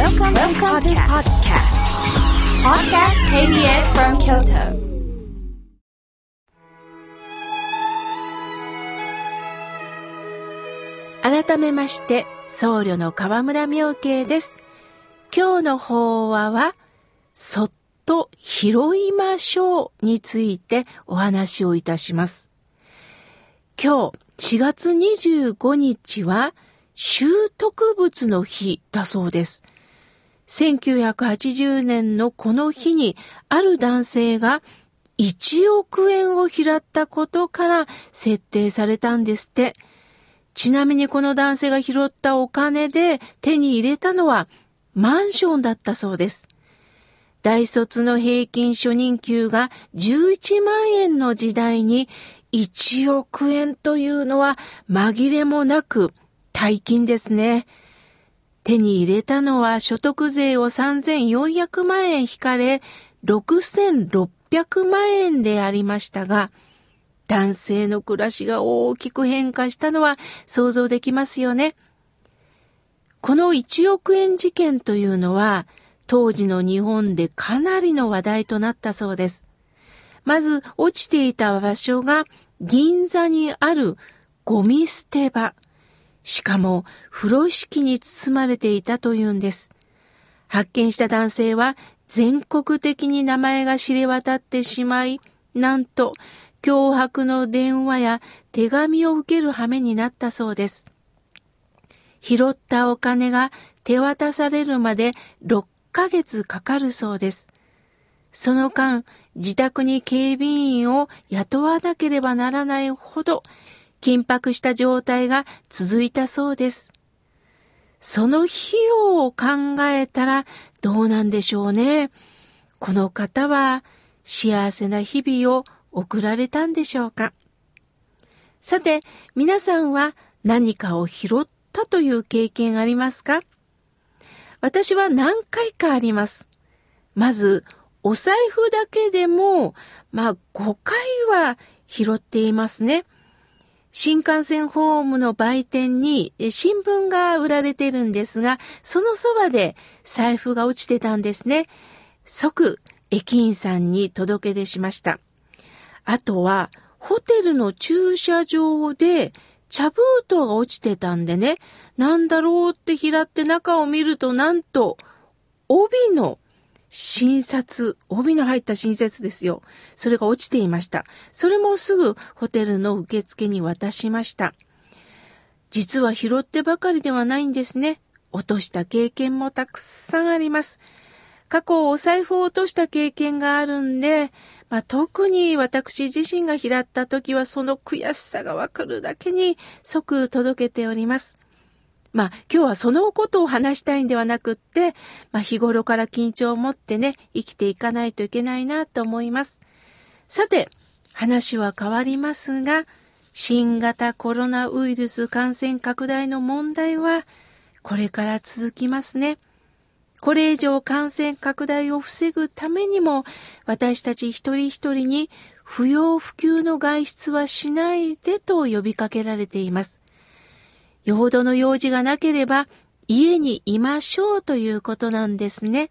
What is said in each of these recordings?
Welcome, Welcome to podcast. Podcast KBS from Kyoto. 改めまして、僧侶の河村明慶です。今日の法話は、そっと拾いましょうについてお話をいたします。今日4月25日は、習得物の日だそうです。1980年のこの日に、ある男性が1億円を拾ったことから設定されたんですって。ちなみにこの男性が拾ったお金で手に入れたのはマンションだったそうです。大卒の平均初任給が11万円の時代に1億円というのは紛れもなく大金ですね。手に入れたのは所得税を3400万円引かれ6600万円でありましたが、男性の暮らしが大きく変化したのは想像できますよね。この1億円事件というのは当時の日本でかなりの話題となったそうです。まず落ちていた場所が銀座にあるゴミ捨て場。しかも風呂敷に包まれていたというんです。発見した男性は全国的に名前が知れ渡ってしまい、なんと脅迫の電話や手紙を受ける羽目になったそうです。拾ったお金が手渡されるまで6ヶ月かかるそうです。その間、自宅に警備員を雇わなければならないほど緊迫した状態が続いたそうです。その費用を考えたらどうなんでしょうね。この方は幸せな日々を送られたんでしょうか。さて、皆さんは何かを拾ったという経験ありますか？私は何回かあります。まず、お財布だけでも、まあ5回は拾っていますね。新幹線ホームの売店に新聞が売られてるんですが、そのそばで財布が落ちてたんですね。即駅員さんに届け出しました。あとは、ホテルの駐車場で茶封筒が落ちてたんでね、なんだろうって拾って中を見ると、なんと、帯の診察、帯の入った診察ですよ。それが落ちていました。それもすぐホテルの受付に渡しました。実は拾ってばかりではないんですね。落とした経験もたくさんあります。過去お財布を落とした経験があるんで、まあ、特に私自身が拾った時はその悔しさがわかるだけに即届けております。まあ今日はそのことを話したいんではなくって、まあ日頃から緊張を持ってね、生きていかないといけないなと思います。さて、話は変わりますが、新型コロナウイルス感染拡大の問題はこれから続きますね。これ以上感染拡大を防ぐためにも、私たち一人一人に不要不急の外出はしないでと呼びかけられています。よほどの用事がなければ家にいましょうということなんですね。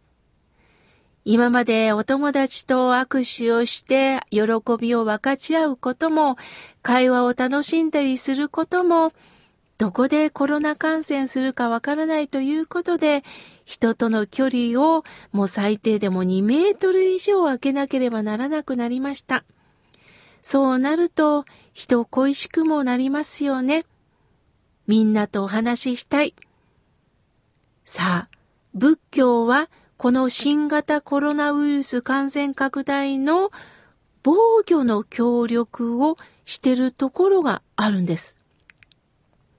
今までお友達と握手をして喜びを分かち合うことも、会話を楽しんだりすることも、どこでコロナ感染するかわからないということで、人との距離をもう最低でも2メートル以上空けなければならなくなりました。そうなると、人恋しくもなりますよね。みんなとお話ししたい。さあ、仏教はこの新型コロナウイルス感染拡大の防御の協力をしてるところがあるんです。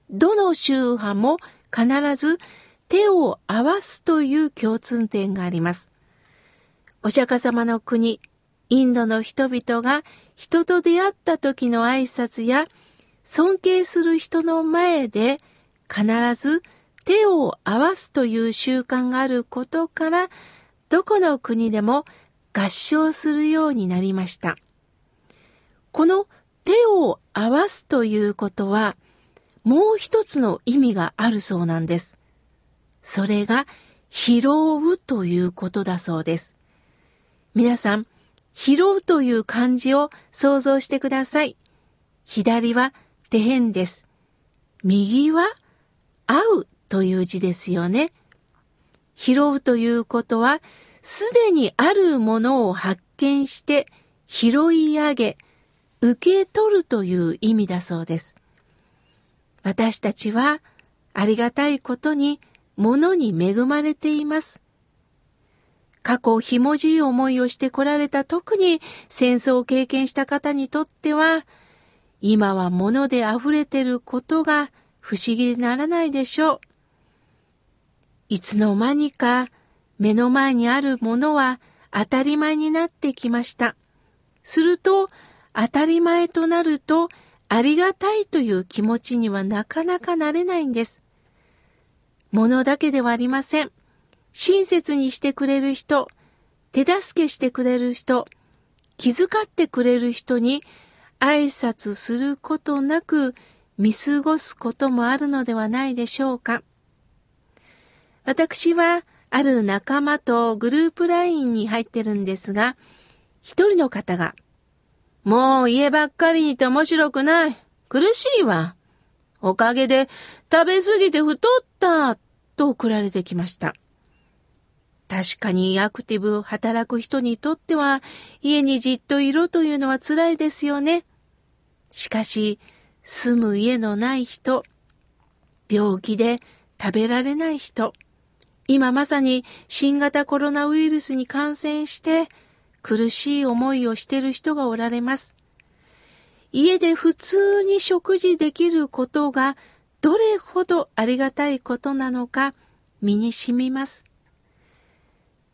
どの宗派も必ず手を合わすという共通点があります。お釈迦様の国、インドの人々が人と出会った時の挨拶や尊敬する人の前で必ず手を合わすという習慣があることから、どこの国でも合唱するようになりました。この手を合わすということは、もう一つの意味があるそうなんです。それが拾うということだそうです。皆さん、拾うという漢字を想像してください。左は手辺です。右は合うという字ですよね。拾うということは、すでにあるものを発見して拾い上げ、受け取るという意味だそうです。私たちはありがたいことに物に恵まれています。過去ひもじい思いをしてこられた特に戦争を経験した方にとっては、今は物で溢れてることが不思議でならないでしょう。いつの間にか目の前にあるものは当たり前になってきました。すると、当たり前となると、ありがたいという気持ちにはなかなかなれないんです。物だけではありません。親切にしてくれる人、手助けしてくれる人、気遣ってくれる人に挨拶することなく見過ごすこともあるのではないでしょうか。私はある仲間とグループ LINE に入ってるんですが、一人の方が、もう家ばっかりにいて面白くない。苦しいわ。おかげで食べ過ぎて太ったと送られてきました。確かにアクティブ働く人にとっては家にじっといろというのは辛いですよね。しかし住む家のない人、病気で食べられない人、今まさに新型コロナウイルスに感染して苦しい思いをしている人がおられます。家で普通に食事できることがどれほどありがたいことなのか身に染みます。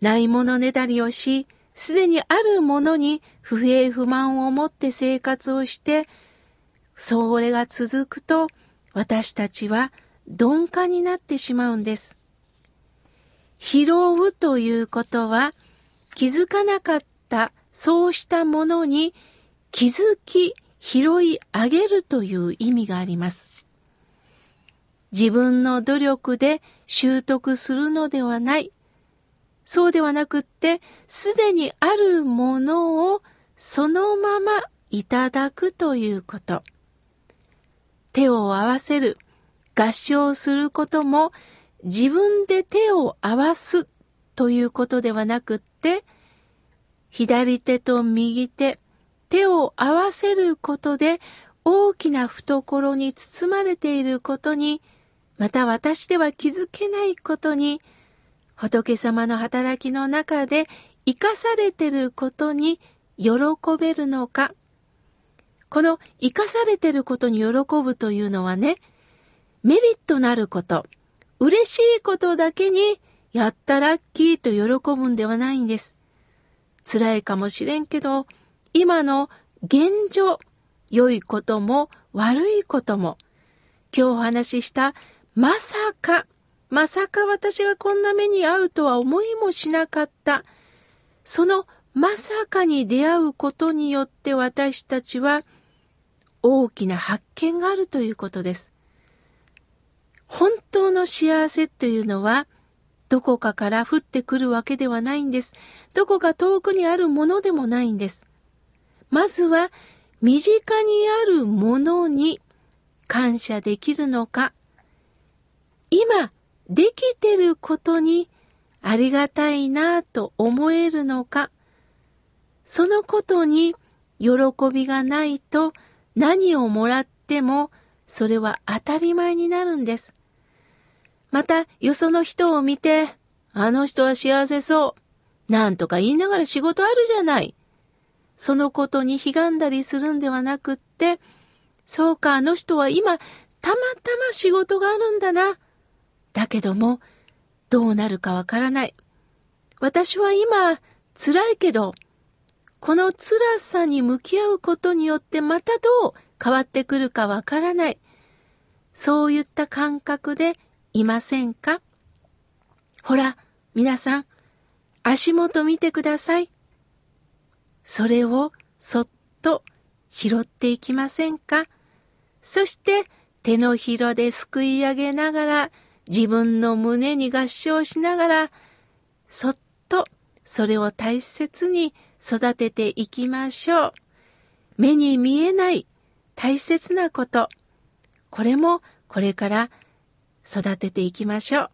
ないものねだりをし、すでにあるものに不平不満を持って生活をして、それが続くと私たちは鈍化になってしまうんです。拾うということは気づかなかったそうしたものに気づき拾い上げるという意味があります。自分の努力で習得するのではない。そうではなくって、すでにあるものをそのままいただくということ。手を合わせる、合唱することも自分で手を合わすということではなくって、左手と右手、手を合わせることで大きな懐に包まれていることに、また私では気づけないことに、仏様の働きの中で生かされてることに喜べるのか。この生かされてることに喜ぶというのはね、メリットのあること、嬉しいことだけに、やったラッキーと喜ぶんではないんです。辛いかもしれんけど、今の現状、良いことも悪いことも、今日お話ししたまさか、まさか私がこんな目に遭うとは思いもしなかった。そのまさかに出会うことによって私たちは大きな発見があるということです。本当の幸せというのは、どこかから降ってくるわけではないんです。どこか遠くにあるものでもないんです。まずは、身近にあるものに感謝できるのか、今できてることにありがたいなぁと思えるのか、そのことに喜びがないと何をもらってもそれは当たり前になるんです。また、よその人を見て、あの人は幸せそう。なんとか言いながら仕事あるじゃない。そのことに悲願だりするんではなくって、そうか、あの人は今、たまたま仕事があるんだな。だけども、どうなるかわからない。私は今、辛いけど、この辛さに向き合うことによってまたどう変わってくるかわからない。そういった感覚でいませんか？ほら、皆さん、足元見てください。それをそっと拾っていきませんか？そして手のひらですくい上げながら自分の胸に合唱しながら、そっとそれを大切に育てていきましょう。目に見えない大切なこと。これもこれから育てていきましょう。